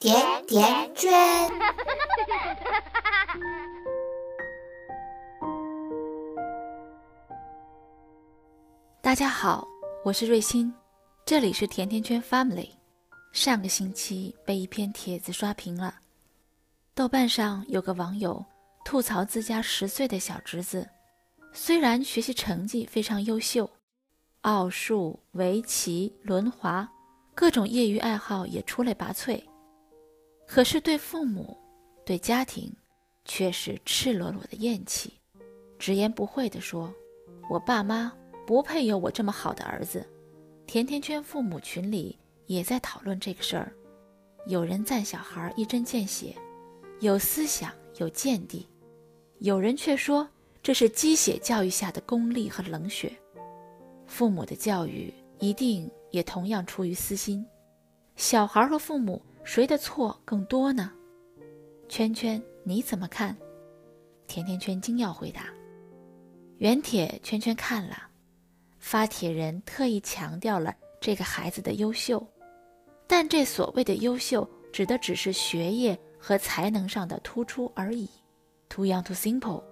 甜甜圈。大家好，我是瑞欣，这里是甜甜圈 Family。上个星期被一篇帖子刷屏了，豆瓣上有个网友吐槽自家十岁的小侄子，虽然学习成绩非常优秀，奥数、围棋、轮滑，各种业余爱好也出类拔萃。可是对父母、对家庭，却是赤裸裸的厌弃，直言不讳地说：“我爸妈不配有我这么好的儿子。”甜甜圈父母群里也在讨论这个事儿，有人赞小孩一针见血，有思想、有见地；有人却说这是鸡血教育下的功利和冷血。父母的教育一定也同样出于私心，小孩和父母。谁的错更多呢？圈圈，你怎么看？甜甜圈精要回答。原帖圈圈看了，发帖人特意强调了这个孩子的优秀，但这所谓的优秀，指的只是学业和才能上的突出而已。Too young, too simple。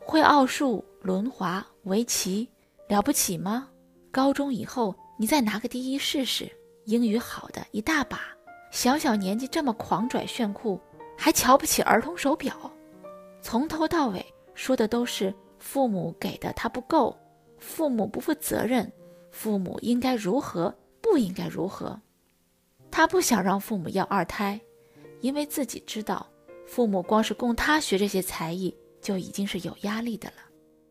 会奥数、轮滑、围棋，了不起吗？高中以后你再拿个第一试试。英语好的一大把。小小年纪这么狂拽炫酷，还瞧不起儿童手表，从头到尾说的都是父母给的他不够，父母不负责任，父母应该如何不应该如何。他不想让父母要二胎，因为自己知道父母光是供他学这些才艺就已经是有压力的了。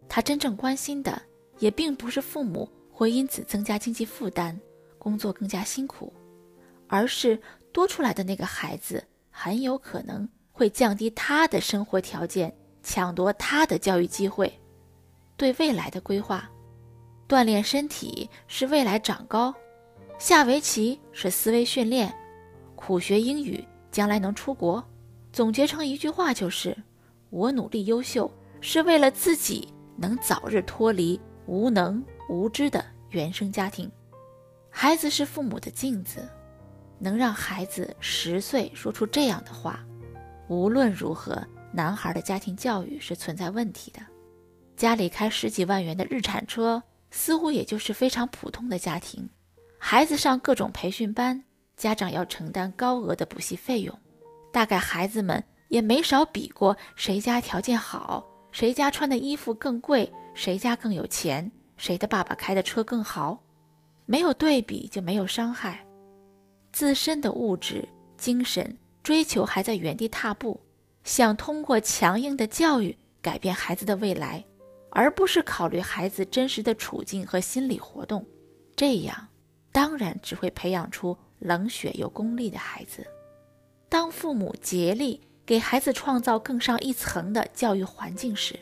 他真正关心的也并不是父母会因此增加经济负担，工作更加辛苦，而是。多出来的那个孩子很有可能会降低他的生活条件，抢夺他的教育机会。对未来的规划，锻炼身体是未来长高，下围棋是思维训练，苦学英语将来能出国。总结成一句话就是：我努力优秀是为了自己能早日脱离无能无知的原生家庭。孩子是父母的镜子。能让孩子十岁说出这样的话，无论如何，男孩的家庭教育是存在问题的。家里开十几万元的日产车，似乎也就是非常普通的家庭。孩子上各种培训班，家长要承担高额的补习费用。大概孩子们也没少比过谁家条件好，谁家穿的衣服更贵，谁家更有钱，谁的爸爸开的车更豪。没有对比就没有伤害。自身的物质、精神追求还在原地踏步，想通过强硬的教育改变孩子的未来，而不是考虑孩子真实的处境和心理活动，这样当然只会培养出冷血又功利的孩子。当父母竭力给孩子创造更上一层的教育环境时，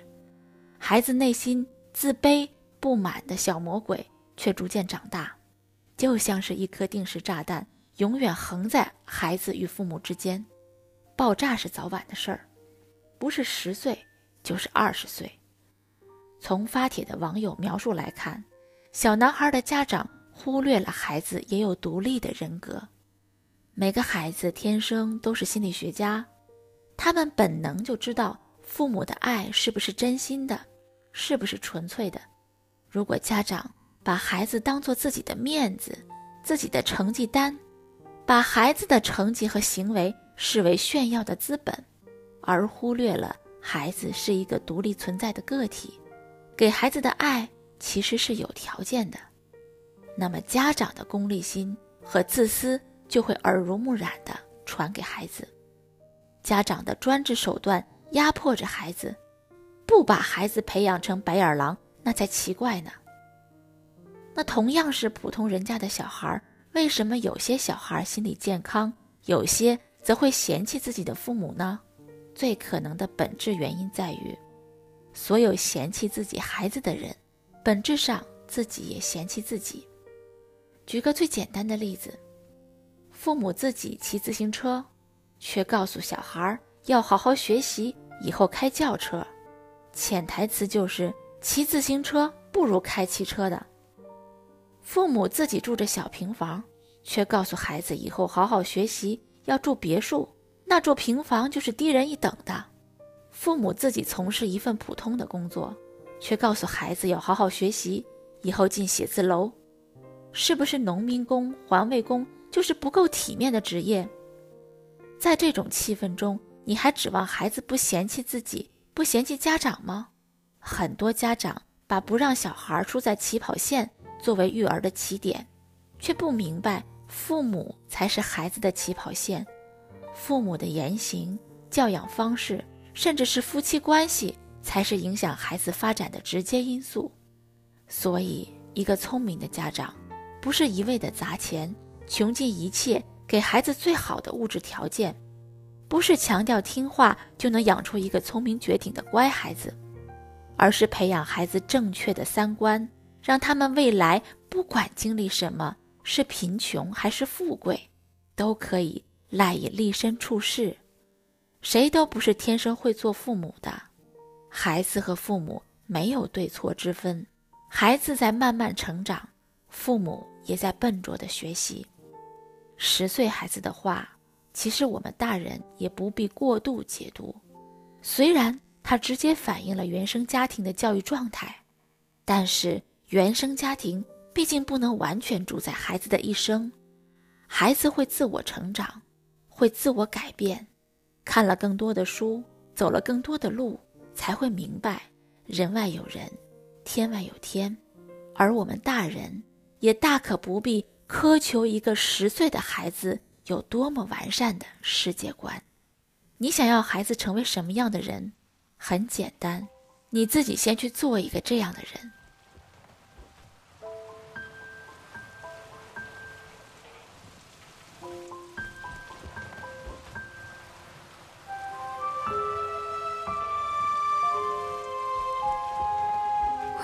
孩子内心自卑不满的小魔鬼却逐渐长大，就像是一颗定时炸弹。永远横在孩子与父母之间，爆炸是早晚的事儿，不是十岁就是二十岁。从发帖的网友描述来看，小男孩的家长忽略了孩子也有独立的人格。每个孩子天生都是心理学家，他们本能就知道父母的爱是不是真心的，是不是纯粹的。如果家长把孩子当做自己的面子、自己的成绩单，把孩子的成绩和行为视为炫耀的资本，而忽略了孩子是一个独立存在的个体，给孩子的爱其实是有条件的。那么家长的功利心和自私就会耳濡目染地传给孩子，家长的专制手段压迫着孩子，不把孩子培养成白眼狼，那才奇怪呢。那同样是普通人家的小孩。为什么有些小孩心理健康，有些则会嫌弃自己的父母呢？最可能的本质原因在于，所有嫌弃自己孩子的人，本质上自己也嫌弃自己。举个最简单的例子，父母自己骑自行车，却告诉小孩要好好学习，以后开轿车，潜台词就是骑自行车不如开汽车的。父母自己住着小平房，却告诉孩子以后好好学习，要住别墅，那住平房就是低人一等的。父母自己从事一份普通的工作，却告诉孩子要好好学习，以后进写字楼。是不是农民工、环卫工就是不够体面的职业？在这种气氛中，你还指望孩子不嫌弃自己、不嫌弃家长吗？很多家长把不让小孩输在起跑线作为育儿的起点，却不明白父母才是孩子的起跑线，父母的言行、教养方式。甚至是夫妻关系才是影响孩子发展的直接因素，所以一个聪明的家长，不是一味的砸钱，穷尽一切给孩子最好的物质条件，不是强调听话就能养出一个聪明绝顶的乖孩子，而是培养孩子正确的三观，让他们未来不管经历什么，是贫穷还是富贵，都可以赖以立身处世。谁都不是天生会做父母的，孩子和父母没有对错之分，孩子在慢慢成长，父母也在笨拙的学习。十岁孩子的话，其实我们大人也不必过度解读。虽然它直接反映了原生家庭的教育状态，但是原生家庭毕竟不能完全主宰孩子的一生，孩子会自我成长，会自我改变。看了更多的书，走了更多的路，才会明白人外有人，天外有天。而我们大人也大可不必苛求一个十岁的孩子有多么完善的世界观。你想要孩子成为什么样的人？很简单，你自己先去做一个这样的人。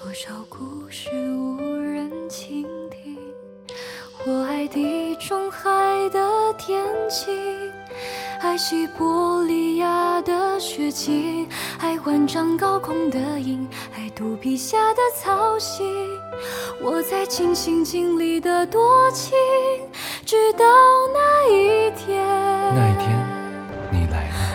多少故事无人倾听？我爱地中海的天晴，爱西伯利亚的雪景，爱万丈高空的鹰，爱肚皮下的草溪。我在尽心尽力的多情，直到那一天。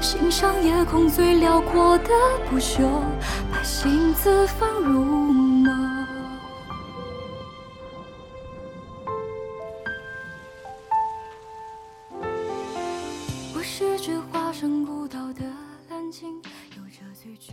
欣赏夜空最辽阔的不朽。把星子放入梦。我是只化身孤岛的蓝鲸，有着最巨